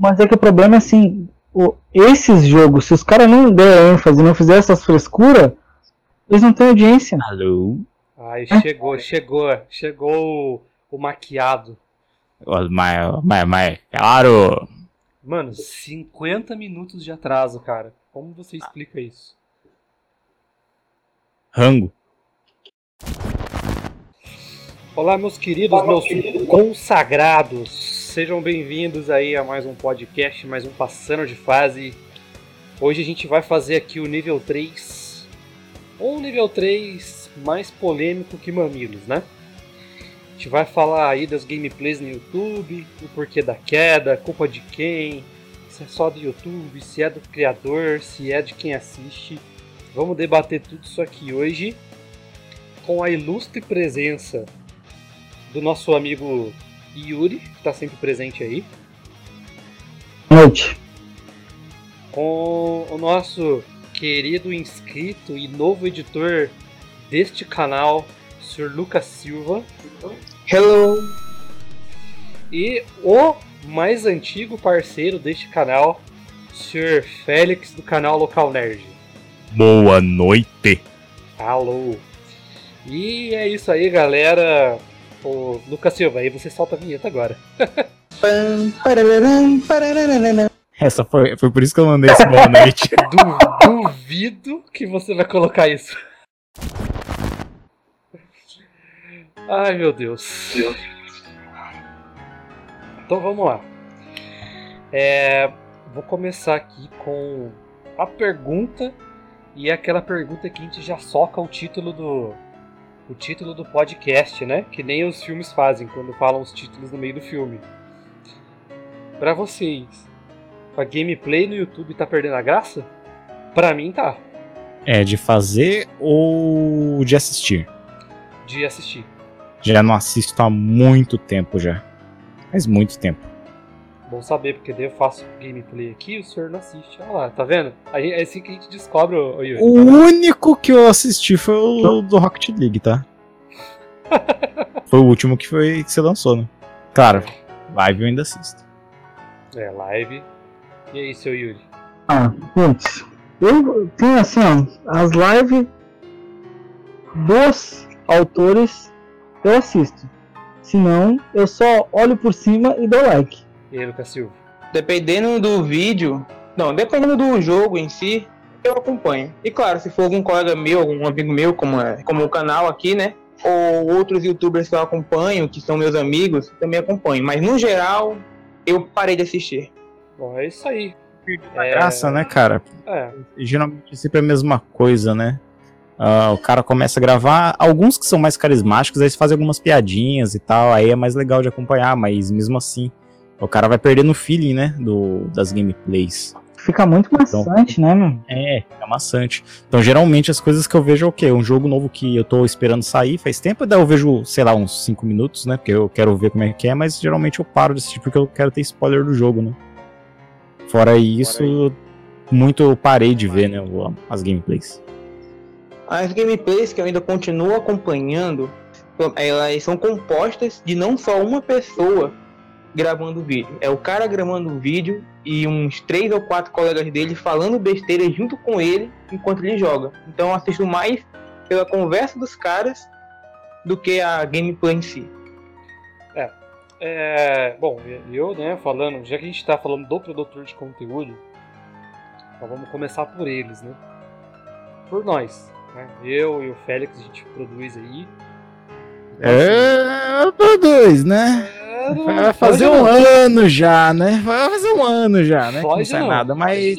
Mas é que o problema é assim, o, esses jogos, se os caras não der ênfase, não fizer essas frescuras, eles não têm audiência. Alô? Ai, chegou, chegou, chegou o, o maquiado. Mas, mas, mas, claro. Mano, 50 minutos de atraso, cara. Como você explica isso? Rango. Olá, meus queridos, meus consagrados. Sejam bem-vindos aí a mais um podcast, mais um Passando de Fase. Hoje a gente vai fazer aqui o nível 3. Ou um nível 3 mais polêmico que mamilos, né? A gente vai falar aí das gameplays no YouTube, o porquê da queda, culpa de quem, se é só do YouTube, se é do criador, se é de quem assiste. Vamos debater tudo isso aqui hoje com a ilustre presença do nosso amigo Yuri, que está sempre presente aí. Noite. Com o nosso querido inscrito e novo editor deste canal, Sr. Lucas Silva. Hello. E o mais antigo parceiro deste canal, Sr. Félix, do canal Local Nerd. Boa noite. Alô. E é isso aí, galera. O Lucas Silva, aí você solta a vinheta agora. Essa foi, foi por isso que eu mandei esse boa noite. Du- duvido que você vai colocar isso. Ai meu Deus. Então vamos lá. É, vou começar aqui com a pergunta e é aquela pergunta que a gente já soca o título do o título do podcast, né? Que nem os filmes fazem quando falam os títulos no meio do filme. Pra vocês, a gameplay no YouTube tá perdendo a graça? Pra mim tá, É de fazer ou de assistir? de assistir. Já não assisto há muito tempo já. Faz muito tempo. Bom saber, porque daí eu faço gameplay aqui e o senhor não assiste. Olha lá, tá vendo? Aí É assim que a gente descobre, ô, ô Yuri. O único que eu assisti foi o do Rocket League, tá? Foi o último que foi que você lançou, né? Claro, live eu ainda assisto. É, live. E aí, seu Yuri? Ah, putz. Eu tenho assim, ó, as lives dos autores eu assisto. Se não, eu só olho por cima e dou like. E aí, Lucas Silva? Dependendo do vídeo, não, dependendo do jogo em si, eu acompanho. E claro, se for algum colega meu, algum amigo meu, como, é, como o canal aqui, né? Ou outros youtubers que eu acompanho, que são meus amigos, também acompanho. Mas no geral, eu parei de assistir. Bom, é isso aí. A É, graça, né, cara? É, Geralmente sempre é a mesma coisa, né? Ah, o cara começa a gravar, alguns que são mais carismáticos, aí eles fazem algumas piadinhas e tal, aí é mais legal de acompanhar, mas mesmo assim, o cara vai perdendo o feeling, né, do, das gameplays. Fica muito maçante, né, mano? É, é maçante. Então, geralmente, as coisas que eu vejo é o quê? Um jogo novo que eu tô esperando sair faz tempo, daí eu vejo, sei lá, uns 5 minutos, né? Porque eu quero ver como é que é, mas geralmente eu paro de assistir porque eu quero ter spoiler do jogo, né? Fora isso, muito eu parei de ver, né? As gameplays. As gameplays que eu ainda continuo acompanhando, elas são compostas de não só uma pessoa gravando o vídeo. É o cara gravando o vídeo e uns três ou quatro colegas dele falando besteira junto com ele enquanto ele joga. Então eu assisto mais pela conversa dos caras do que a gameplay em si. É, bom, eu, né, falando, já que a gente tá falando do produtor de conteúdo, então vamos começar por eles, né? Por nós, né? Eu e o Félix, a gente produz aí. Então, É, produz, né? Não- Vai fazer um não. ano já, né? Vai fazer um ano já, né? que não sai não, nada, mas.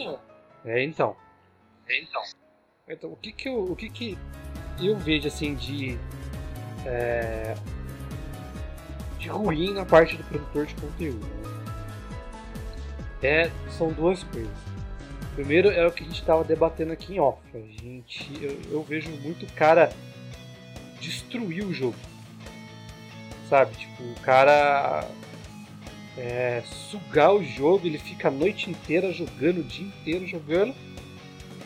É, então. É, então. Então, o que que eu, o que que eu vejo, assim, de... é, de ruim na parte do produtor de conteúdo? É, são duas coisas. Primeiro é o que a gente estava debatendo aqui em off. A gente, eu, eu vejo muito cara destruir o jogo. Sabe? Tipo, o cara é, sugar o jogo, ele fica a noite inteira jogando, o dia inteiro jogando.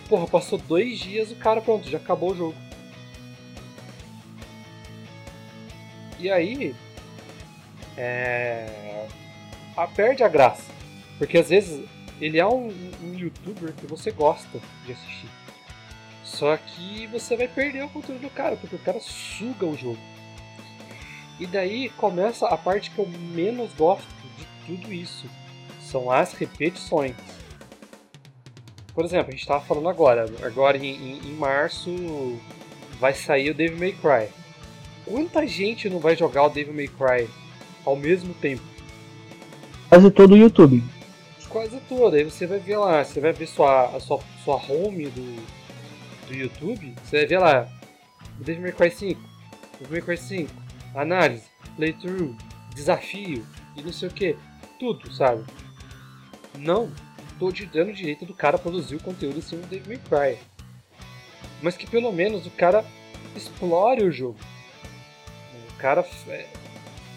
Porra, passou dois dias, o cara pronto, já acabou o jogo. E aí, é, a, perde a graça, Porque às vezes ele é um, um youtuber que você gosta de assistir. Só que você vai perder o conteúdo do cara, porque o cara suga o jogo. E daí começa a parte que eu menos gosto de tudo isso. São as repetições. Por exemplo, a gente estava falando agora, agora em, em, em, março vai sair o Devil May Cry. Quanta gente não vai jogar o Devil May Cry ao mesmo tempo? Quase todo o YouTube. Quase todo. Aí você vai ver lá, você vai ver sua, a sua, sua home do, do YouTube, você vai ver lá, Devil May Cry 5, Devil May Cry 5, análise, playthrough, desafio e não sei o que, tudo, sabe? Não, tô te dando direito do cara produzir o conteúdo em cima do Devil Cry. Mas que pelo menos o cara explore o jogo. O cara é,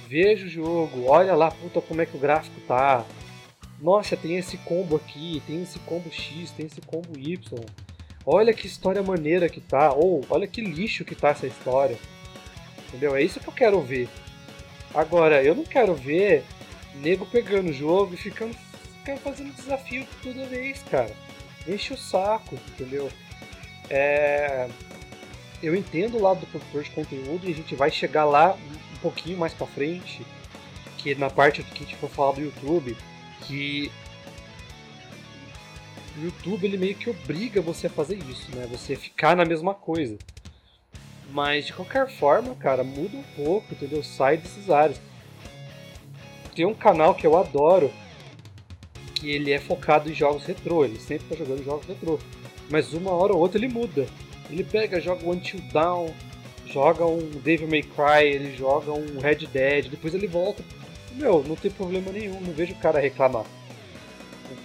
veja o jogo, olha lá, puta, como é que o gráfico tá. Nossa, tem esse combo aqui, tem esse combo X, tem esse combo Y. Olha que história maneira que tá, ou olha que lixo que tá essa história. Entendeu? É isso que eu quero ver. Agora, eu não quero ver nego pegando o jogo e ficando ficar fazendo desafio toda vez, cara. Enche o saco, entendeu? É... Eu entendo o lado do produtor de conteúdo e a gente vai chegar lá um pouquinho mais pra frente, que na parte que a gente for falar do YouTube, que o YouTube ele meio que obriga você a fazer isso, né? Você ficar na mesma coisa. Mas de qualquer forma, cara, muda um pouco, entendeu? Sai desses áreas. Tem um canal que eu adoro, que ele é focado em jogos retrô, ele sempre tá jogando jogos retrô. Mas uma hora ou outra ele muda. Ele pega, joga um Until Down, joga um Devil May Cry, ele joga um Red Dead, depois ele volta. Meu, não tem problema nenhum, não vejo o cara reclamar.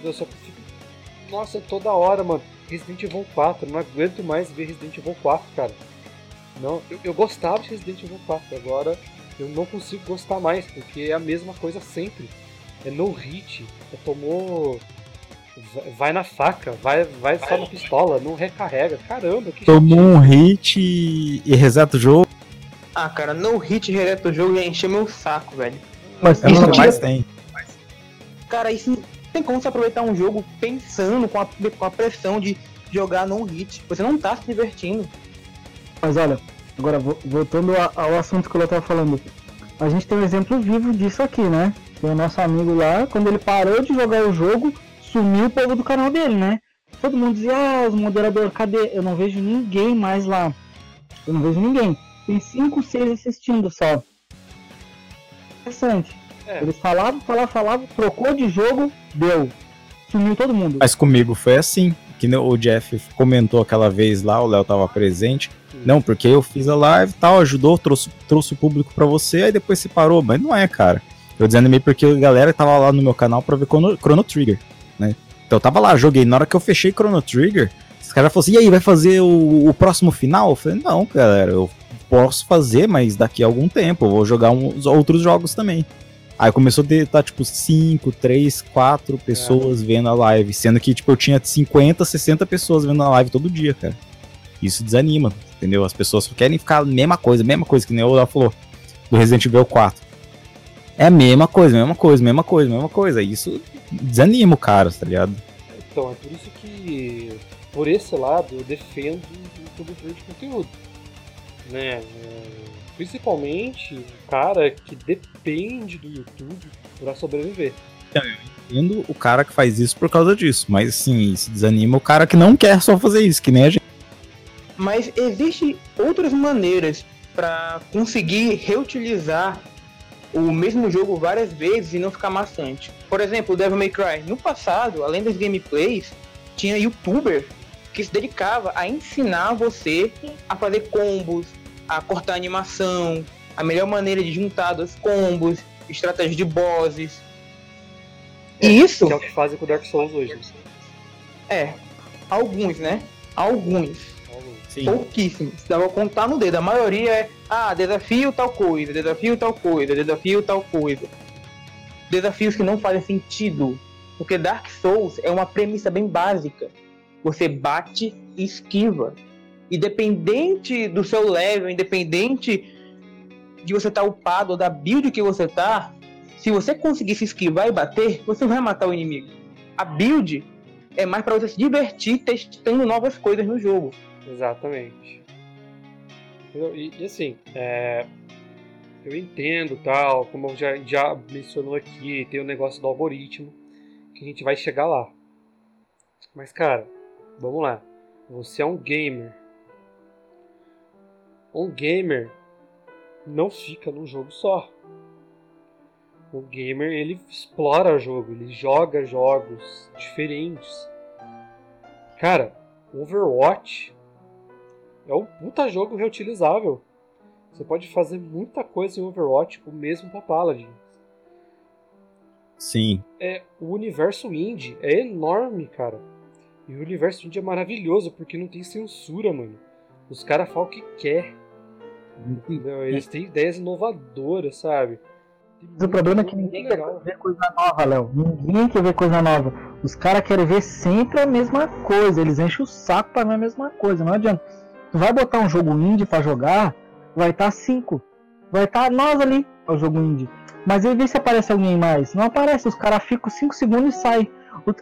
Eu só fico. Nossa, toda hora, mano. Resident Evil 4, não aguento mais ver Resident Evil 4, cara. Não, eu, eu gostava de Resident Evil 4, agora eu não consigo gostar mais, porque é a mesma coisa sempre é no hit, é tomou. Vai na faca, vai, vai só na pistola, não recarrega. Caramba, que Tomou um hit e, e reseta o jogo. Ah, cara, no hit reseta o jogo e encher meu saco, velho. Mas é isso que mais tem. Cara, isso tem como você aproveitar um jogo pensando com a, com a pressão de jogar no hit. Você não tá se divertindo. Mas olha, agora voltando ao assunto que eu tava falando. A gente tem um exemplo vivo disso aqui, né? Tem o nosso amigo lá, quando ele parou de jogar o jogo, sumiu o povo do canal dele, né? Todo mundo dizia, ah, os moderadores, cadê? Eu não vejo ninguém mais lá. Eu não vejo ninguém. Tem 5, 6 assistindo só. Interessante. É. Eles falavam, falavam, falavam, trocou de jogo, deu. Sumiu todo mundo. Mas comigo foi assim. Que o Jeff comentou aquela vez lá, o Léo tava presente. Não, porque eu fiz a live e tal, ajudou, trouxe, trouxe o público para você, aí depois se parou. Mas não é, cara. Eu desanimei porque a galera tava lá no meu canal pra ver Chrono, Chrono Trigger, né? Então eu tava lá, joguei. Na hora que eu fechei Chrono Trigger, os caras falaram assim: e aí, vai fazer o, o, próximo final? Eu falei: não, galera, eu posso fazer, mas daqui a algum tempo eu vou jogar uns outros jogos também. Aí começou a ter, tá, tipo, 5, 3, 4 pessoas é. vendo a live, sendo que, tipo, eu tinha 50, 60 pessoas vendo a live todo dia, cara. Isso desanima, entendeu? As pessoas querem ficar a mesma coisa, mesma coisa, que nem o Léo falou, do Resident Evil 4. É a mesma coisa, mesma coisa, mesma coisa, mesma coisa. Isso desanima o cara, tá ligado? Então, é por isso que, por esse lado, eu defendo o produtor de conteúdo. Né? É, principalmente o cara que depende do YouTube para sobreviver. Então, eu entendo o cara que faz isso por causa disso, mas assim, isso desanima o cara que não quer só fazer isso, que nem a gente. Mas existem outras maneiras para conseguir reutilizar o mesmo jogo várias vezes e não ficar maçante. Por exemplo, o Devil May Cry. No passado, além das gameplays, tinha youtuber que se dedicava a ensinar você a fazer combos, a cortar animação, a melhor maneira de juntar dois combos, estratégias de bosses. É, isso. Que é o que fazem com o Dark Souls hoje. É, alguns, né? Alguns. Sim. Pouquíssimos. Dá pra contar no dedo. A maioria é, ah, desafio tal coisa, desafio tal coisa, desafio tal coisa. Desafios que não fazem sentido. Porque Dark Souls é uma premissa bem básica. Você bate e esquiva. Independente do seu level, independente de você estar tá upado ou da build que você tá, Se você conseguir se esquivar e bater, você vai matar o inimigo. A build é mais para você se divertir testando novas coisas no jogo. Exatamente. E, e assim, é, eu entendo tal, como já, já mencionou aqui, tem o negócio do algoritmo, que a gente vai chegar lá. Mas cara, vamos lá. Você é um gamer. Um gamer não fica num jogo só. O gamer ele explora jogo, ele joga jogos diferentes. Cara, Overwatch é um puta jogo reutilizável. Você pode fazer muita coisa em Overwatch, o mesmo pra Paladin. Sim. É, o universo indie é enorme, cara. E o universo indie é maravilhoso porque não tem censura, mano. Os caras falam o que quer. Entendeu? Eles têm ideias inovadoras, sabe? Mas o problema é que ninguém quer ver coisa nova, Léo. Ninguém quer ver coisa nova. Os caras querem ver sempre a mesma coisa. Eles enchem o saco pra ver a mesma coisa. Não adianta. Tu vai botar um jogo indie pra jogar, vai estar tá 5. Vai estar tá nós ali, é o jogo indie. Mas aí vê se aparece alguém mais. Não aparece, os caras ficam 5 segundos e saem.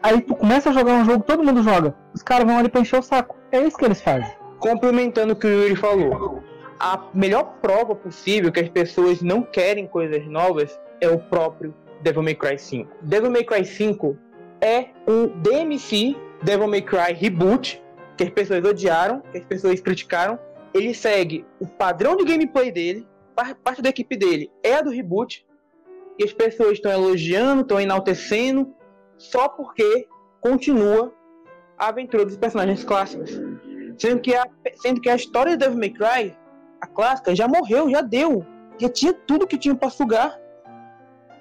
Aí tu começa a jogar um jogo, todo mundo joga. Os caras vão ali pra encher o saco. É isso que eles fazem. Complementando o que o Yuri falou a melhor prova possível que as pessoas não querem coisas novas é o próprio Devil May Cry 5. Devil May Cry 5 é um DMC Devil May Cry Reboot que as pessoas odiaram, que as pessoas criticaram. Ele segue o padrão de gameplay dele, parte da equipe dele é a do reboot, e as pessoas estão elogiando, estão enaltecendo, só porque continua a aventura dos personagens clássicos. Sendo que a, sendo que a história de Devil May Cry a clássica já morreu, já deu. Já tinha tudo que tinha para sugar.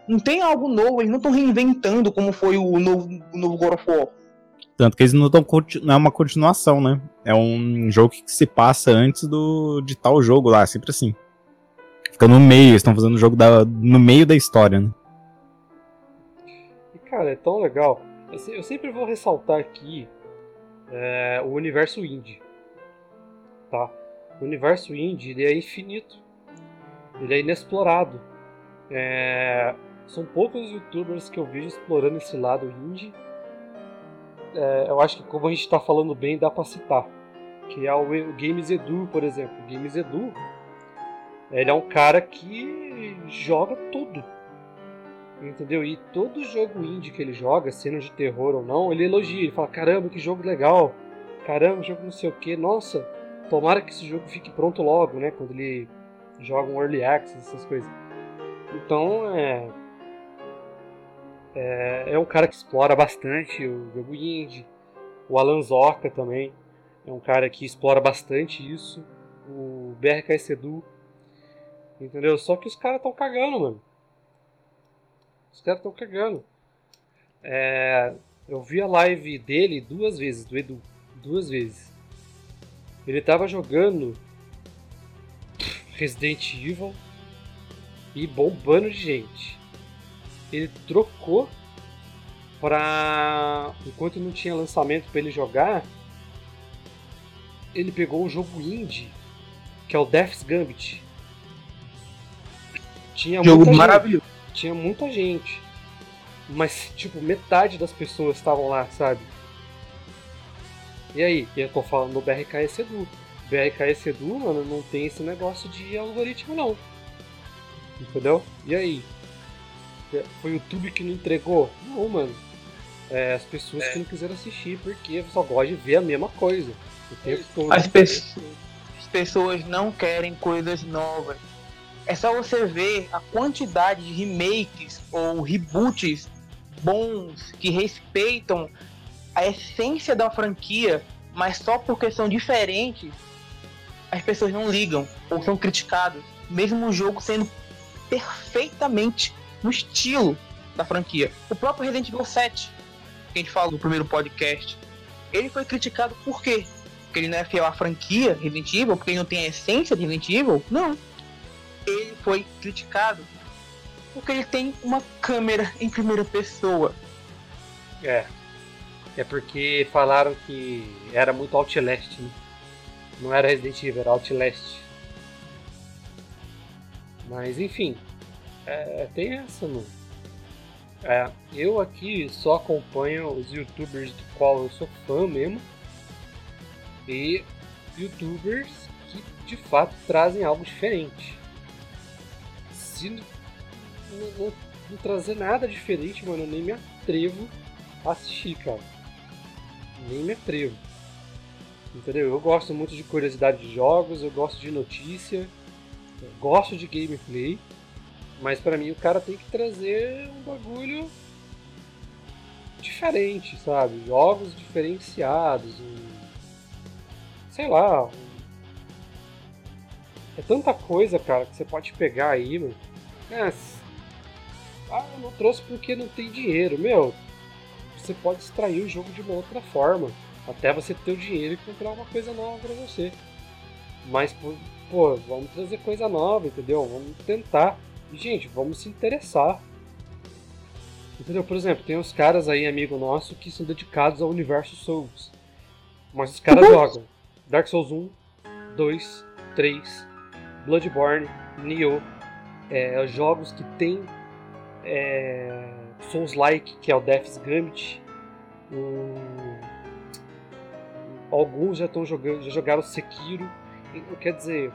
Não tem algo novo, eles não estão reinventando como foi o novo, o novo God of War. Tanto que eles não estão. Não é uma continuação, né? É um jogo que se passa antes do de tal jogo lá, sempre assim. Fica no meio, estão fazendo o jogo da, no meio da história, né? E cara, é tão legal. Eu sempre vou ressaltar aqui é, o universo indie. Tá? o universo indie ele é infinito, ele é inexplorado. É... São poucos youtubers que eu vejo explorando esse lado indie. É, eu acho que como a gente está falando bem, dá para citar. Que é o, Games Edu, por exemplo. O Games Edu, ele é um cara que joga tudo. Entendeu? E todo jogo indie que ele joga, sendo de terror ou não, ele elogia. Ele fala: caramba, que jogo legal. Caramba, jogo não sei o que. Nossa, Tomara que esse jogo fique pronto logo, né? Quando ele joga um early access, essas coisas. Então é, é. É um cara que explora bastante o jogo indie. O Alan Zorka também é um cara que explora bastante isso. O BRK Sedu. Entendeu? Só que os caras estão cagando, mano. Os caras estão cagando. É, eu vi a live dele duas vezes, do Edu. Duas vezes. Ele tava jogando Resident Evil e bombando de gente. Ele trocou para enquanto não tinha lançamento para ele jogar, ele pegou o jogo indie, que é o Death's Gambit. Tinha jogo muita maravilhoso. Gente, tinha muita gente. Mas tipo, metade das pessoas estavam lá, sabe? E aí? Eu tô falando do BRKS Edu. BRKS Edu, mano, não tem esse negócio de algoritmo, não. Entendeu? E aí? Foi o YouTube que não entregou? Não, mano. É, as pessoas é. que não quiseram assistir porque só gostam de ver a mesma coisa. O tempo todo. As, pe as pessoas não querem coisas novas. É só você ver a quantidade de remakes ou reboots bons que respeitam a essência da franquia, mas só porque são diferentes, as pessoas não ligam ou são criticadas, mesmo o jogo sendo perfeitamente no estilo da franquia. O próprio Resident Evil 7, que a gente falou no primeiro podcast, ele foi criticado por quê? Porque ele não é fiel à franquia Resident Evil, porque ele não tem a essência de Resident Evil? Não. Ele foi criticado porque ele tem uma câmera em primeira pessoa. É, é porque falaram que era muito Outlast, né? Não era Resident Evil, era Outlast. Mas enfim, é, tem essa, mano. É, eu aqui só acompanho os youtubers do qual eu sou fã mesmo. E youtubers que de fato trazem algo diferente. Se não, não, não trazer nada diferente, mano, eu nem me atrevo a assistir, cara. Nem me atrevo. Entendeu? Eu gosto muito de curiosidade de jogos, eu gosto de notícia, eu gosto de gameplay, mas para mim o cara tem que trazer um bagulho diferente, sabe? Jogos diferenciados, um... sei lá. Um... É tanta coisa, cara, que você pode pegar aí, mano. É... Ah, eu não trouxe porque não tem dinheiro. Meu, você pode extrair o jogo de uma outra forma. Até você ter o dinheiro e comprar uma coisa nova para você. Mas, pô, vamos trazer coisa nova, entendeu? Vamos tentar. E, gente, vamos se interessar. Entendeu? Por exemplo, tem uns caras aí, amigo nosso, que são dedicados ao universo Souls. Mas os caras jogam Dark Souls 1, 2, 3, Bloodborne, Nioh, é, jogos que tem é, Souls-like, que é o Death's Gambit. Alguns já estão jogando, já jogaram Sekiro. Quer dizer,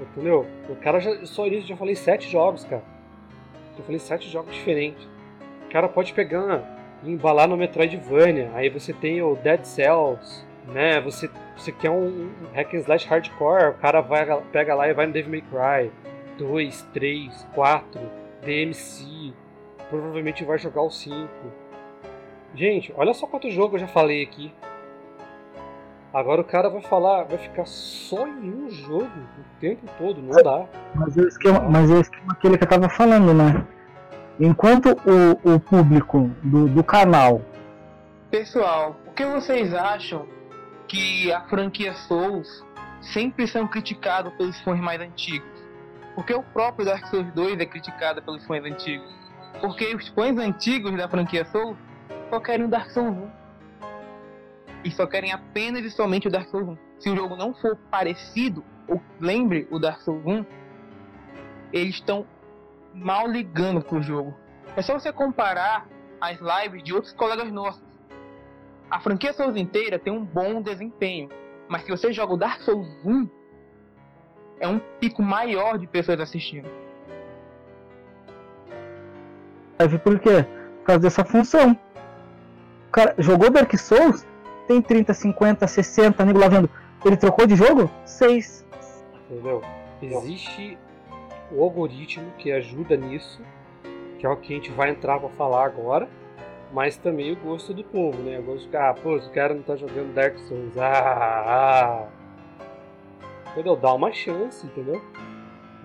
entendeu? O cara já, só isso já falei sete jogos, cara. Já falei sete jogos diferentes. O cara pode pegar e embalar no Metroidvania. Aí você tem o Dead Cells, né? Você, você quer um, um hack and slash hardcore, o cara vai, pega lá e vai no Devil May Cry 2, 3, 4, DMC. Provavelmente vai jogar o 5. Gente, olha só quanto jogo eu já falei aqui. Agora o cara vai falar, vai ficar só em um jogo o tempo todo, não dá. Mas é o esquema, mas é o esquema aquele que eu tava falando, né? Enquanto o, o público do, do canal. Pessoal, o que vocês acham que a franquia Souls sempre são criticados pelos fãs mais antigos? Porque o próprio Dark Souls 2 é criticado pelos fãs antigos. Porque os fãs antigos da franquia Souls só querem o Dark Souls 1 e só querem apenas e somente o Dark Souls 1. Se o jogo não for parecido ou lembre o Dark Souls 1, eles estão mal ligando pro jogo. É só você comparar as lives de outros colegas nossos. A franquia Souls inteira tem um bom desempenho, mas se você joga o Dark Souls 1, é um pico maior de pessoas assistindo. Por quê? Por causa dessa função. O cara jogou Dark Souls, tem 30, 50, 60 nego lá vendo. Ele trocou de jogo? 6. Entendeu? Existe o algoritmo que ajuda nisso, que é o que a gente vai entrar para falar agora, mas também o gosto do povo, né? O gosto de, ah, pô, o cara não tá jogando Dark Souls, ah, ah. Entendeu? Dá uma chance, entendeu?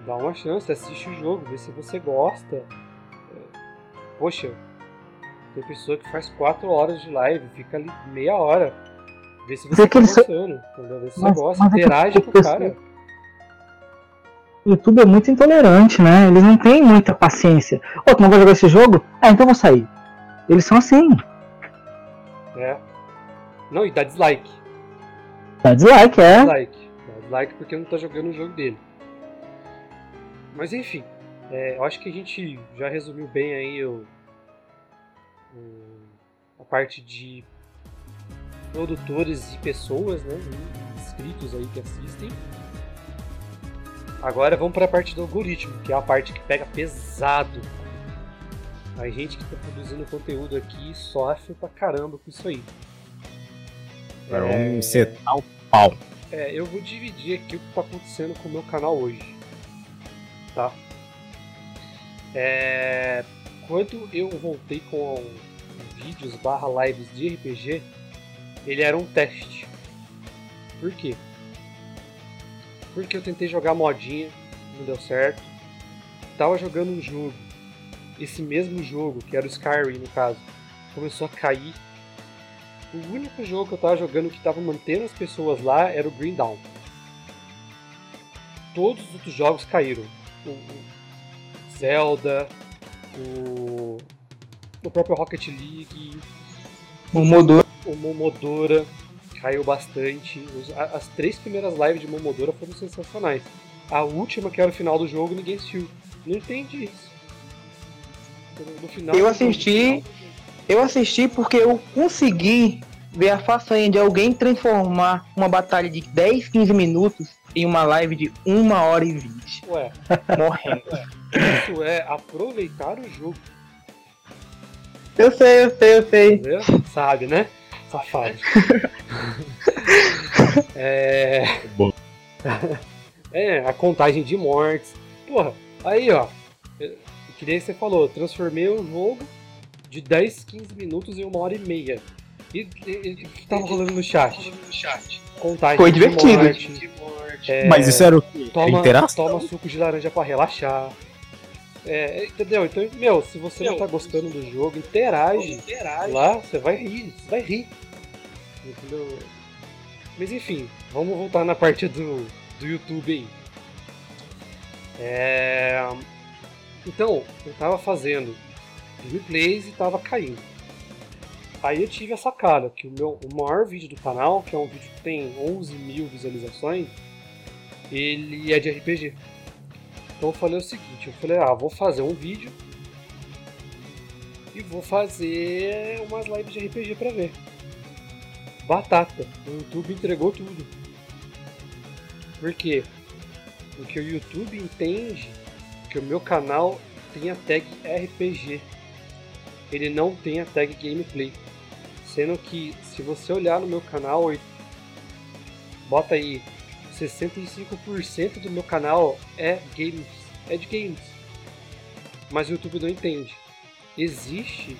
Dá uma chance, assiste o jogo, vê se você gosta. Poxa, tem pessoa que faz 4 horas de live, fica ali meia hora. Vê se você tá gostando, entendeu? Vê se você gosta, interage com o cara. O YouTube é muito intolerante, né? Eles não têm muita paciência. Ô, oh, tu não vai jogar esse jogo? Ah, então vou sair. Eles são assim. É. Não, e dá dislike. Dá dislike, é. Dá dislike. Dá dislike porque não tá jogando o jogo dele. Mas enfim, é, eu acho que a gente já resumiu bem aí o, a parte de produtores e pessoas, né, inscritos aí que assistem. Agora vamos para a parte do algoritmo, que é a parte que pega pesado. A gente que está produzindo conteúdo aqui sofre pra caramba com isso aí. Agora é... vamos setar o pau. É, eu vou dividir aqui o que está acontecendo com o meu canal hoje. Tá? É, quando eu voltei com vídeos barra lives de RPG, ele era um teste. Por quê? Porque eu tentei jogar modinha, não deu certo. Tava jogando um jogo, esse mesmo jogo, que era o Skyrim no caso, começou a cair. O único jogo que eu tava jogando que tava mantendo as pessoas lá era o Green Dawn. Todos os outros jogos caíram. O Zelda, o, o próprio Rocket League, Momodora. o Momodora caiu bastante. As três primeiras lives de Momodora foram sensacionais. A última, que era o final do jogo, ninguém assistiu. Não entende isso. No final. Eu assisti. Eu assisti porque eu consegui ver a façanha de alguém transformar uma batalha de 10, 15 minutos em uma live de 1 hora e 20. Ué, Morrendo. isso é aproveitar o jogo, Eu sei, eu sei, eu sei. entendeu? Sabe, né? Safado. é. Bom. É, a contagem de mortes. Porra, aí ó. é, Que nem você falou, transformei o jogo de 10, 15 minutos em uma hora e meia. E e- e- o que tava rolando no chat? Contagem Foi de divertido. morte, é, Mas isso era o quê? toma, Interação? toma suco de laranja pra relaxar. É, entendeu? Então, meu, se você não tá gostando do jogo, interage, lá, você vai rir, você vai rir. Entendeu? Mas enfim, vamos voltar na parte do, do YouTube aí. É, Então, eu tava fazendo gameplays e tava caindo. Aí eu tive a sacada que o meu o maior vídeo do canal, que é um vídeo que tem 11 mil visualizações, ele é de RPG. Então eu falei o seguinte, eu falei, ah, vou fazer um vídeo e vou fazer umas lives de RPG pra ver. Batata, o YouTube entregou tudo. Por quê? Porque o YouTube entende que o meu canal tem a tag RPG. Ele não tem a tag gameplay. Sendo que se você olhar no meu canal, bota aí 65% do meu canal é games, é de games. Mas o YouTube não entende. Existe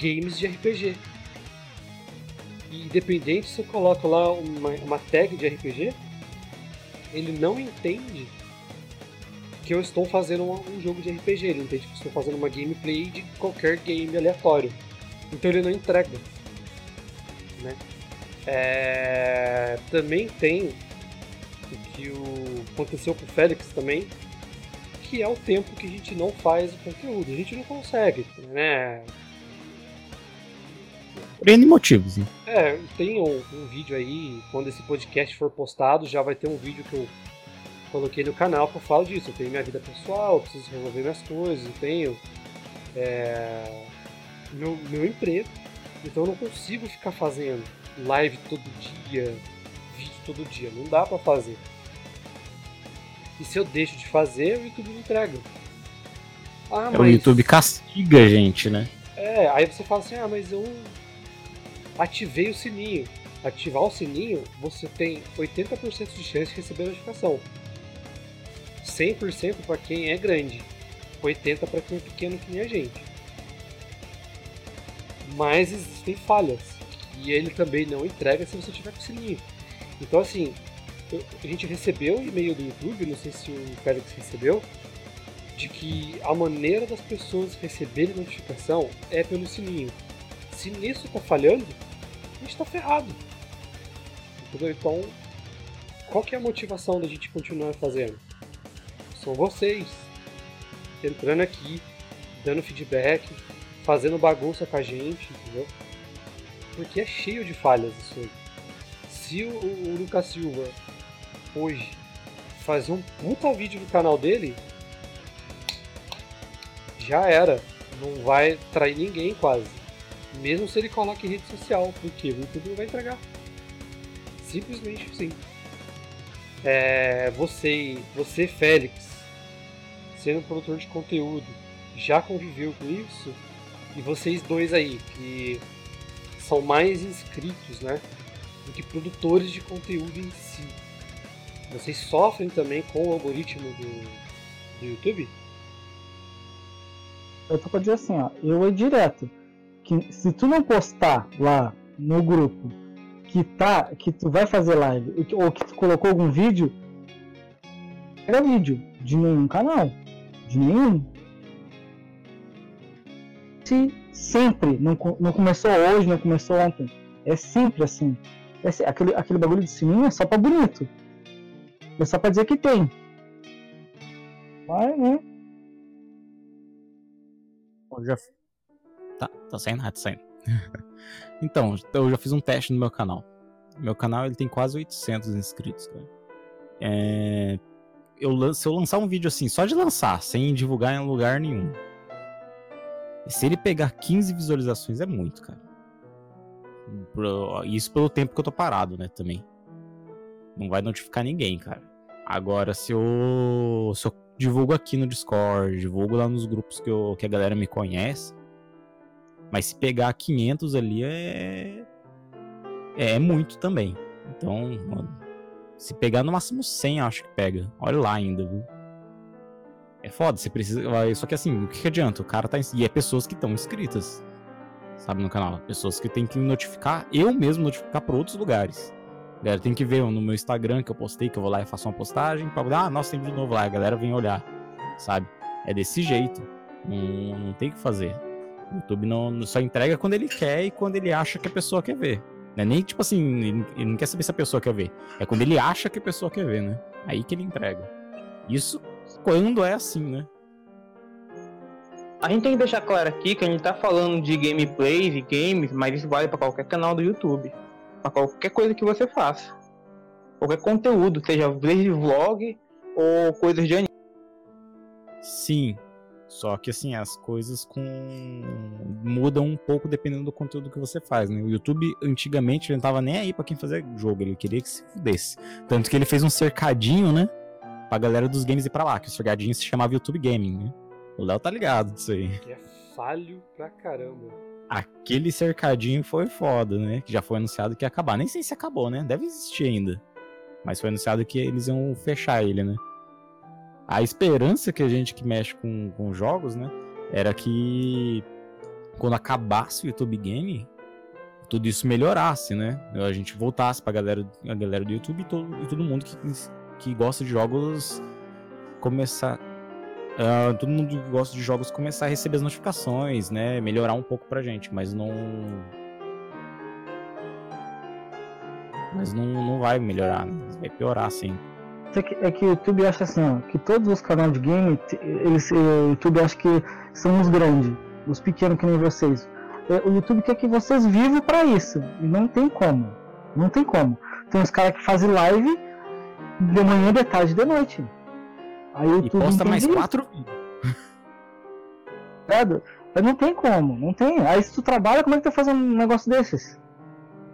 games de RPG. E independente se eu coloco lá uma, uma tag de RPG, ele não entende que eu estou fazendo um, um jogo de RPG. Ele entende que eu estou fazendo uma gameplay de qualquer game aleatório. Então ele não entrega. Né? É, Também tem o que o... aconteceu com o Félix também, que é o tempo que a gente não faz o conteúdo. A gente não consegue, né? Por N motivos, né? É, tem um, um vídeo aí, quando esse podcast for postado, já vai ter um vídeo que eu coloquei no canal que eu falo disso. Eu tenho minha vida pessoal, eu preciso resolver minhas coisas, eu tenho é, meu, meu emprego, então eu não consigo ficar fazendo live todo dia, vídeo todo dia, não dá pra fazer. E se eu deixo de fazer, o YouTube me entrega. Ah, É, O YouTube castiga a gente, né? é, aí você fala assim, ah, mas eu ativei o sininho. Ativar o sininho, você tem 80% de chance de receber notificação. 100% para quem é grande, 80% para quem é pequeno que nem a gente. Mas existem falhas. E ele também não entrega se você tiver com o sininho. Então assim, a gente recebeu um e-mail do YouTube, não sei se o Félix recebeu, de que a maneira das pessoas receberem notificação é pelo sininho. Se nisso tá falhando, a gente tá ferrado. Entendeu? Então, qual que é a motivação da gente continuar fazendo? São vocês entrando aqui, dando feedback, fazendo bagunça com a gente, entendeu? Porque é cheio de falhas isso aí. Se o, o Lucas Silva hoje fazer um puta vídeo no canal dele, já era. Não vai trair ninguém quase. Mesmo se ele coloca em rede social, porque o YouTube não vai entregar. Simplesmente assim. É, você, você, Félix, sendo produtor de conteúdo, já conviveu com isso? E vocês dois aí, que são mais inscritos, né? Do que produtores de conteúdo em si. Vocês sofrem também com o algoritmo do, do YouTube? Eu tô pra dizer assim, ó, eu é direto. Que se tu não postar lá no grupo que tá, que tu vai fazer live, ou que- tu colocou algum vídeo, era vídeo de nenhum canal, de nenhum. Se sempre, não, não começou hoje, não começou ontem, é sempre assim. É aquele, aquele bagulho de sininho é só pra bonito. É só pra dizer que tem. Mas, né? Já... Tá, tá saindo, tá saindo. então, eu já fiz um teste no meu canal. Meu canal ele tem quase 800 inscritos, cara. É... Eu, se eu lançar um vídeo assim, só de lançar, sem divulgar em lugar nenhum, Se ele pegar 15 visualizações é muito, cara. Isso pelo tempo que eu tô parado, né, também. Não vai notificar ninguém, cara. Agora, se eu, se eu divulgo aqui no Discord, divulgo lá nos grupos que, eu, que a galera me conhece, mas se pegar 500 ali é. É muito também. Então, mano, se pegar no máximo 100, acho que pega. Olha lá ainda, viu? É foda, você precisa. Só que assim, o que, adianta? O cara tá. E é pessoas que estão inscritas, sabe, no canal. Pessoas que tem que notificar, eu mesmo notificar para outros lugares. Galera, tem que ver no meu Instagram que eu postei, que eu vou lá e faço uma postagem. Pra... Ah, nossa, tem vídeo novo lá. A galera vem olhar, sabe? É desse jeito. Não, não tem o que fazer. O YouTube não, só entrega quando ele quer e quando ele acha que a pessoa quer ver. Não é nem tipo assim, ele não quer saber se a pessoa quer ver. É quando ele acha que a pessoa quer ver, né? Aí que ele entrega. Isso quando é assim, né? A gente tem que deixar claro aqui que a gente tá falando de gameplays e games, mas isso vale para qualquer canal do YouTube. para qualquer coisa que você faça. Qualquer conteúdo, seja vlog ou coisas de anime. Sim, só que assim, as coisas com mudam um pouco dependendo do conteúdo que você faz, né? O YouTube antigamente ele não tava nem aí para quem fazia jogo, ele queria que se fudesse. Tanto que ele fez um cercadinho, né? Pra galera dos games ir pra lá, que o cercadinho se chamava YouTube Gaming, né? O Léo tá ligado disso aí. Que é falho pra caramba. Aquele cercadinho foi foda, né? Que já foi anunciado que ia acabar. Nem sei se acabou, né? Deve existir ainda. Mas foi anunciado que eles iam fechar ele, né? a esperança que a gente que mexe com, com jogos, né, era que quando acabasse o YouTube Game, tudo isso melhorasse, né? A gente voltasse pra galera, a galera do YouTube e todo, e todo mundo que, que gosta de jogos começar. Uh, todo mundo que gosta de jogos começar a receber as notificações, né? Melhorar um pouco pra gente, mas não. Mas não, não vai melhorar, né? vai piorar sim. É que, é que o YouTube acha assim, ó, que todos os canais de game, eles, o YouTube acha que são os grandes, os pequenos que nem vocês. É, o YouTube quer que vocês vivam para isso. E não tem como. Não tem como. Tem uns caras que fazem live de manhã, de tarde de noite. Aí o YouTube e posta mais isso. quatro vídeos. Não tem como, não tem. Aí se tu trabalha, como é que tu faz um negócio desses?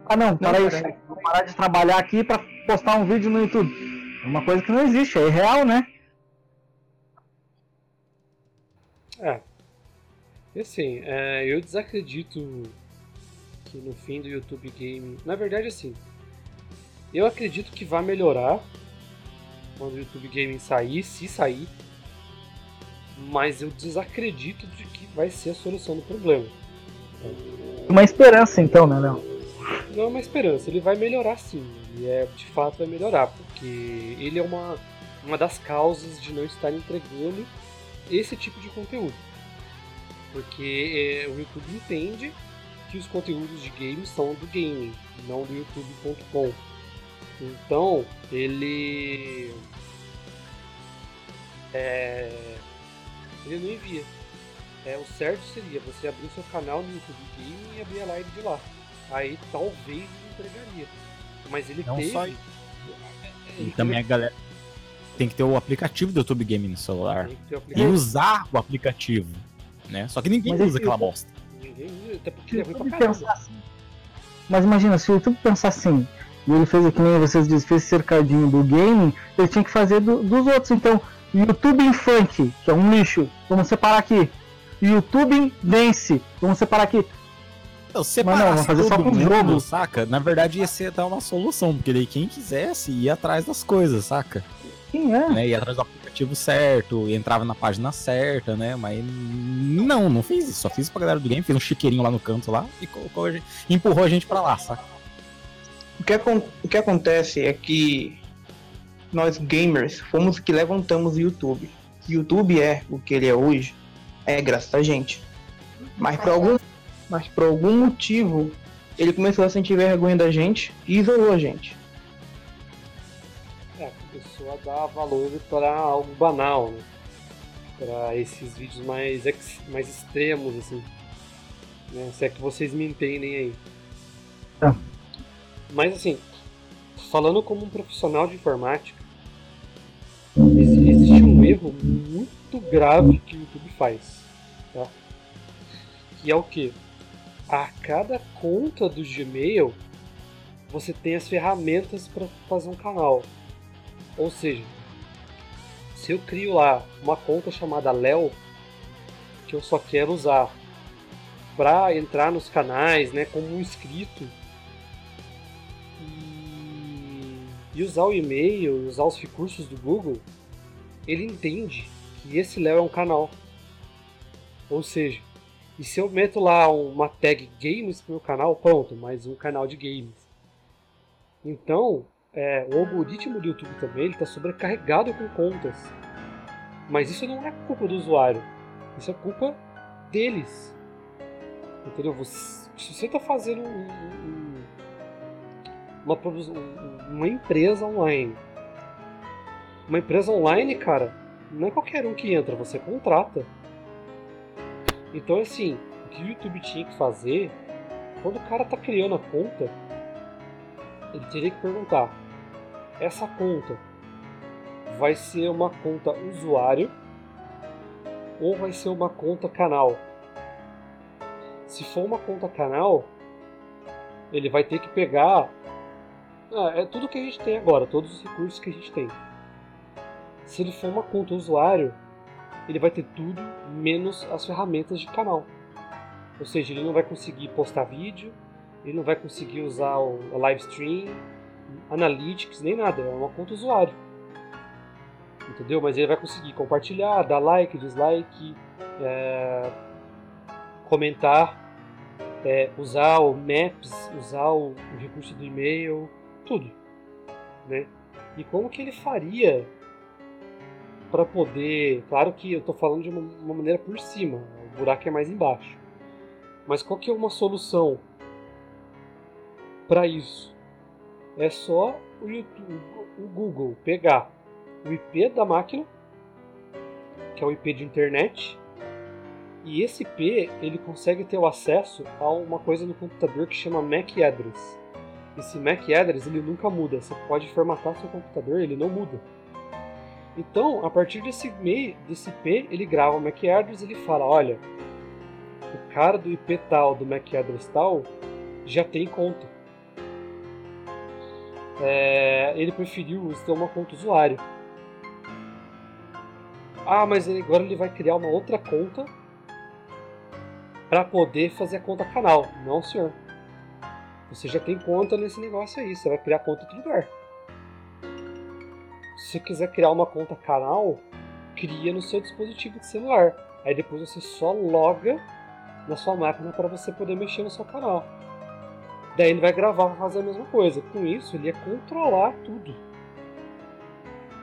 Ah não, para isso. Vou parar de trabalhar aqui para postar um vídeo no YouTube. É uma coisa que não existe, é real, né? É. E assim, é, eu desacredito que no fim do YouTube Game. Na verdade, assim. Eu acredito que vai melhorar quando o YouTube Gaming sair, se sair. Mas eu desacredito de que vai ser a solução do problema. Uma esperança então, né, Léo? Não é uma esperança, ele vai melhorar sim. E é, de fato vai melhorar, porque ele é uma, uma das causas de não estar entregando esse tipo de conteúdo. Porque é, o YouTube entende que os conteúdos de games são do gaming, não do youtube.com. Então, ele. É, ele não envia. É, o certo seria você abrir o seu canal no YouTube Gaming e abrir a live de lá. Aí talvez ele entregaria. Mas ele não teve. Só... E também a galera tem que ter o aplicativo do YouTube Game no celular. E usar o aplicativo. Né? Só que ninguém Mas usa aquela bosta. Ninguém usa, até porque é ruim pra assim. Mas imagina, se o YouTube pensar assim, e ele fez aqui nem vocês dizem, fez cercadinho do game, ele tinha que fazer do, dos outros. Então, YouTube em funk, que é um lixo, vamos separar aqui. YouTube em dance, vamos separar aqui. Não, separar não, fazer só com o jogo, saca? Na verdade ia ser dar uma solução, porque daí quem quisesse ia atrás das coisas, saca? Sim, é. Né? Ia atrás do aplicativo certo, entrava na página certa, né? Mas não, não fez isso. Só fiz pra galera do game, fez um chiqueirinho lá no canto lá e colocou a gente, empurrou a gente pra lá, saca? O que, o que acontece é que nós gamers fomos que levantamos o YouTube. O YouTube é o que ele é hoje, é graças a gente. Mas por algum mas por algum motivo ele começou a sentir vergonha da gente e isolou a gente. É, começou a dar valor para algo banal, né? Para esses vídeos mais, ex, mais extremos, assim. Né? Se é que vocês me entendem aí. É. Mas assim, falando como um profissional de informática, existe um erro muito grave que o YouTube faz. Tá? Que é o que? A cada conta do Gmail, você tem as ferramentas para fazer um canal. Ou seja, se eu crio lá uma conta chamada Léo, que eu só quero usar para entrar nos canais, né, como um inscrito, e, usar o e-mail, usar os recursos do Google, ele entende que esse Léo é um canal. Ou seja, e se eu meto lá uma tag games no meu canal, pronto, mais um canal de games. Então, é, o algoritmo do YouTube também está sobrecarregado com contas. Mas isso não é culpa do usuário, isso é culpa deles. Entendeu? Você, se você está fazendo um, um, uma, uma empresa online, uma empresa online, cara, não é qualquer um que entra, você contrata. Então, assim, o que o YouTube tinha que fazer, quando o cara tá criando a conta, ele teria que perguntar: essa conta vai ser uma conta usuário ou vai ser uma conta canal? Se for uma conta canal, ele vai ter que pegar. Ah, é tudo que a gente tem agora, todos os recursos que a gente tem. Se ele for uma conta usuário, ele vai ter tudo menos as ferramentas de canal. Ou seja, ele não vai conseguir postar vídeo, ele não vai conseguir usar o live stream, analytics, nem nada, é uma conta usuário. Entendeu? Mas ele vai conseguir compartilhar, dar like, dislike, é, comentar, é, usar o Maps, usar o, o recurso do e-mail, tudo. Né? E como que ele faria para poder. Claro que eu estou falando de uma, uma, maneira por cima, o buraco é mais embaixo. Mas qual que é uma solução para isso? É só o, YouTube, o Google pegar o IP da máquina, que é o IP de internet, e esse IP ele consegue ter o acesso a uma coisa no computador que chama MAC address. Esse MAC address ele nunca muda. Você pode formatar seu computador, ele não muda. Então, a partir desse, meio, desse IP, ele grava o MAC address e ele fala, olha, o cara do IP tal, do MAC address tal, já tem conta. É, ele preferiu ter uma conta usuário. Ah, mas agora ele vai criar uma outra conta para poder fazer a conta canal. Não, senhor. Você já tem conta nesse negócio aí, você vai criar conta em outro lugar. Se você quiser criar uma conta canal, cria no seu dispositivo de celular. Aí depois você só loga na sua máquina para você poder mexer no seu canal. Daí ele vai gravar para fazer a mesma coisa. Com isso, ele ia controlar tudo.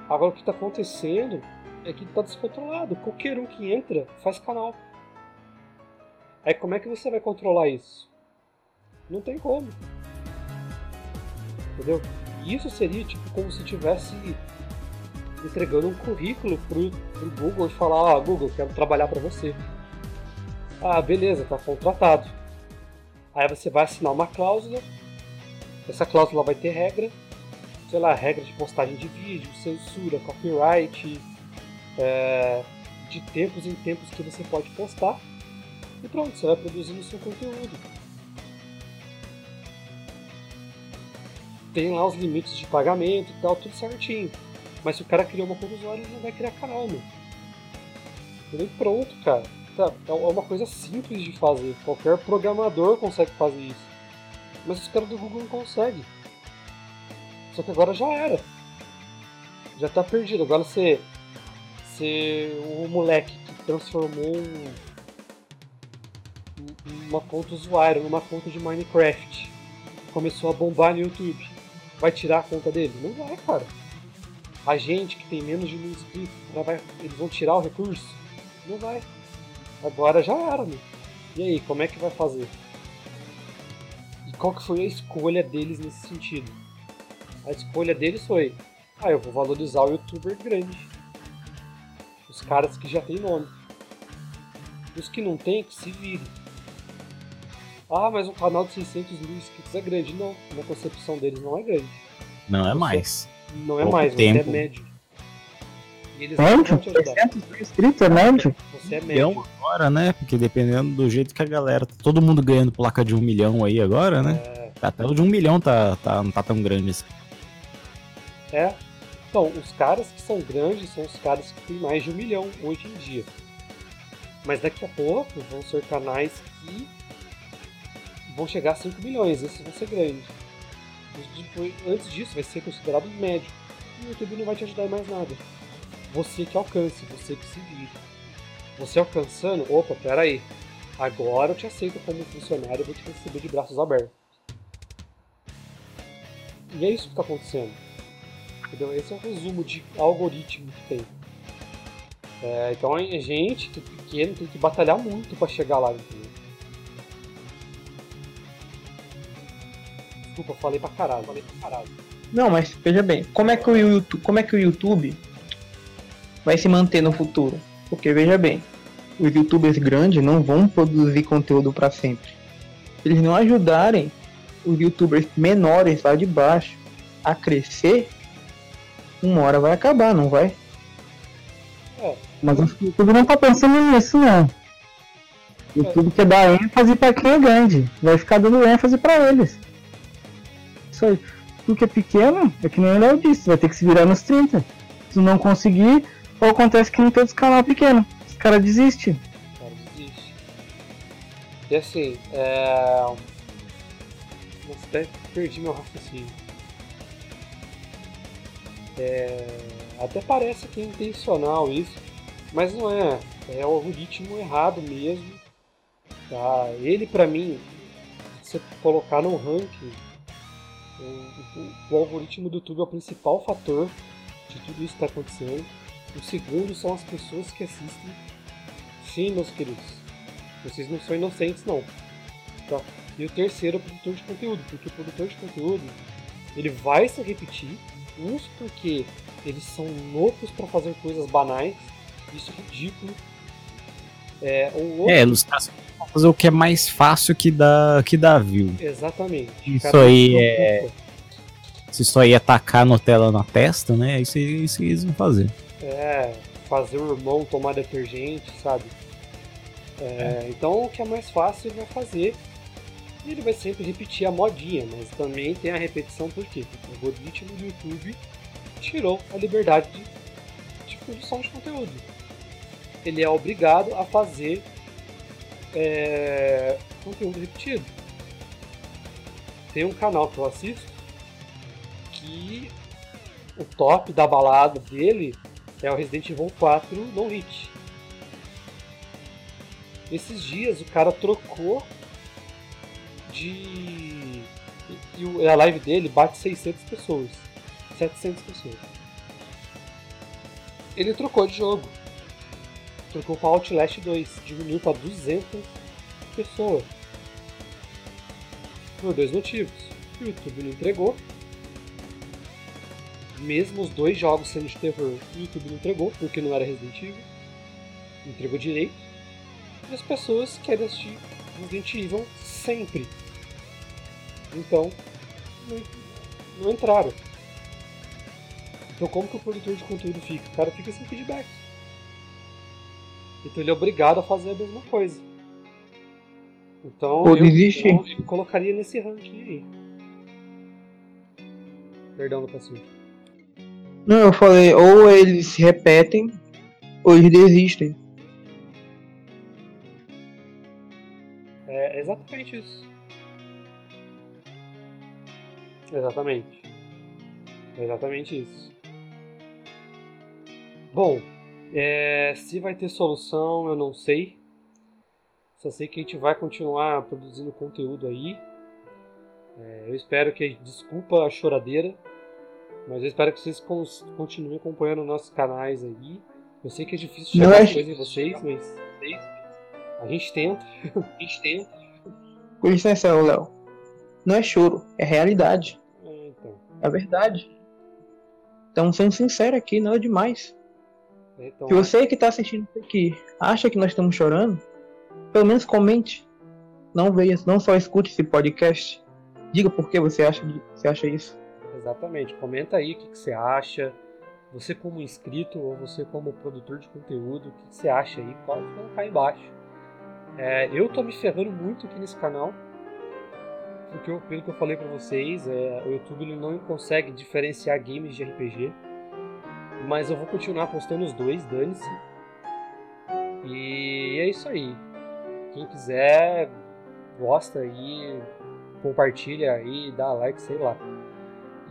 Agora o que está acontecendo é que está descontrolado. Qualquer um que entra faz canal. Aí como é que você vai controlar isso? Não tem como. Entendeu? Isso seria tipo como se tivesse entregando um currículo pro, pro Google e falar, ah, Google, quero trabalhar para você. Ah, beleza, tá contratado. Aí você vai assinar uma cláusula, essa cláusula vai ter regra, sei lá, regra de postagem de vídeo, censura, copyright, é, de tempos em tempos que você pode postar, e pronto, você vai produzindo seu conteúdo. Tem lá os limites de pagamento e tal, tudo certinho. Mas se o cara criou uma conta usuário, ele não vai criar canal, meu. E pronto, cara. Tá, é uma coisa simples de fazer. Qualquer programador consegue fazer isso. Mas os caras do Google não conseguem. Só que agora já era. Já tá perdido. Agora você. Você. O moleque que transformou um, uma conta usuário numa conta de Minecraft. Começou a bombar no YouTube. Vai tirar a conta dele? Não vai, cara a gente que tem menos de mil inscritos, vai, eles vão tirar o recurso? Não vai. Agora já era, meu. E aí, como é que vai fazer? E qual que foi a escolha deles nesse sentido? A escolha deles foi, ah, eu vou valorizar o youtuber grande. Os caras que já tem nome. Os que não tem, que se virem. Ah, mas um canal de 600 mil inscritos é grande. Não, na concepção deles não é grande. Não é mais. Não é mais, tempo. é médio. E eles Médio? vão te ajudar. 300 mil inscritos é médio? Você é milhão médio. agora, né? Porque dependendo do jeito que a galera. tá Todo mundo ganhando placa de um milhão aí agora, né? É, Até o de um milhão tá, tá, não tá tão grande assim. é. Então, os caras que são grandes são os caras que têm mais de um milhão hoje em dia. Mas daqui a pouco vão ser canais que vão chegar a 5 milhões. Esses vão ser. E depois- antes disso, vai ser considerado médio. E o YouTube não vai te ajudar em mais nada. Você que alcance, você que se vire. Você alcançando, opa, peraí. Agora eu te aceito como funcionário e vou te receber de braços abertos. E é isso que está acontecendo. Entendeu? Esse é o resumo de algoritmo que tem. É, então a gente, que é pequeno, tem que batalhar muito para chegar lá, entendeu? Desculpa, falei pra caralho, falei pra caralho. Não, mas veja bem, como é que o YouTube, como é que o YouTube vai se manter no futuro? Porque veja bem, os youtubers grandes não vão produzir conteúdo para sempre. Se eles não ajudarem os youtubers menores lá de baixo a crescer, uma hora vai acabar, não vai? Mas acho que o YouTube não tá pensando nisso, não. O YouTube quer dar ênfase pra quem é grande. Vai ficar dando ênfase pra eles. Isso aí. Tu que é pequeno, é que nem o Léo disse, vai ter que se virar nos 30. Se não conseguir, ou acontece que nem todos os canais pequenos. Os caras desistem. Cara desiste. E assim, é. Nossa, até perdi meu raciocínio. É... Até parece que é intencional isso, mas não é. É o algoritmo errado mesmo. Tá? Ele, pra mim, se colocar no ranking, o, o- o algoritmo do YouTube é o principal fator de tudo isso que está acontecendo. O segundo são as pessoas que assistem Sim, meus queridos. Vocês não são inocentes, não. Tá? E o terceiro é o produtor de conteúdo, porque o produtor de conteúdo ele vai se repetir, uns porque eles são loucos para fazer coisas banais, isso é ridículo. É, o outro, É, vão fazer o que é mais fácil que dá, que dá view. exatamente. Isso aí é-. Se só ia tacar Nutella na testa, né? É isso, isso eles vão fazer. É, fazer o irmão tomar detergente, sabe? É, Então o que é mais fácil ele vai fazer. E ele vai sempre repetir a modinha, mas também tem a repetição por quê? Porque o algoritmo do YouTube tirou a liberdade de, de produção de conteúdo. Ele é obrigado a fazer é, conteúdo repetido. Tem um canal que eu assisto que o top da balada dele é o Resident Evil 4 No Hit. Esses dias o cara trocou de. E, a live dele bate 600 pessoas. 700 pessoas. Ele trocou de jogo. Trocou para Outlast 2. Diminuiu para 200 pessoas. Por dois motivos. O YouTube não entregou. Mesmo os dois jogos sendo de terror, o YouTube não entregou, porque não era Resident Evil. Não entregou direito. E as pessoas querem assistir Resident Evil sempre. Então, não, não entraram. Então como que o produtor de conteúdo fica? O cara fica sem feedback. Então ele é obrigado a fazer a mesma coisa. Então eu, desiste. eu, eu colocaria nesse ranking aí. Perdão do paciente. Não, eu falei, ou eles se repetem, ou eles desistem. É exatamente isso. Exatamente. É exatamente isso. Bom, é, se vai ter solução, eu não sei. Só sei que a gente vai continuar produzindo conteúdo aí. É, eu espero que. Desculpa a choradeira. Mas eu espero que vocês continuem acompanhando nossos canais aí. Eu sei que é difícil chegar é- as coisas em vocês, mas. A gente tenta. A gente tenta. Com licença, Léo. Não é choro, é realidade. É, então. É verdade. Estamos sendo sinceros aqui, não é demais. Então Se você que está assistindo isso aqui acha que nós estamos chorando, pelo menos comente. Não veja, não só escute esse podcast. Diga por que você acha, você acha isso. Exatamente. Comenta aí o que, que você acha. Você como inscrito ou você como produtor de conteúdo, o que você acha aí? Pode colocar aí embaixo. É, eu tô me ferrando muito aqui nesse canal, porque eu, pelo que eu falei para vocês, é, o YouTube ele não consegue diferenciar games de RPG, mas eu vou continuar postando os dois, dane-se. E é isso aí. Quem quiser, gosta aí, compartilha aí, dá like, sei lá.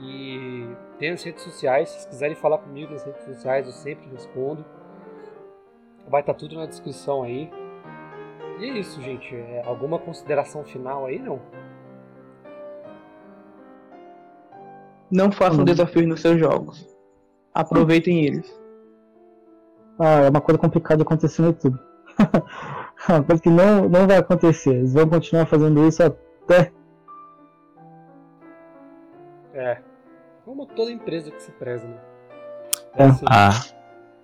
E tem as redes sociais, se quiserem falar comigo nas redes sociais, eu sempre respondo. Vai estar tá tudo na descrição aí. E é isso, gente. É, alguma consideração final aí, não? Não façam hum. desafios nos seus jogos. Aproveitem eles. Ah, é uma coisa complicada no YouTube. uma coisa que não, não vai acontecer. Eles vão continuar fazendo isso até é. Como toda empresa que se preza, né? É. Assim. Ah.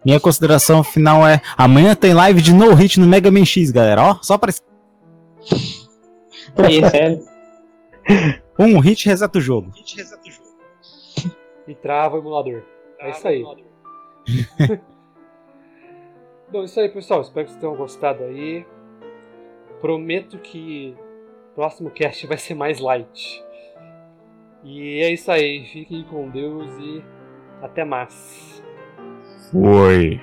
Minha consideração final é: amanhã tem live de no hit no Mega Man X, galera. Ó, só para. É sério. Um hit reseta o jogo. Hit reseta o jogo. E trava o emulador. É isso aí. Bom, isso aí, pessoal. Espero que vocês tenham gostado aí. Prometo que o próximo cast vai ser mais light. E é isso aí. Fiquem com Deus e até mais. Foi.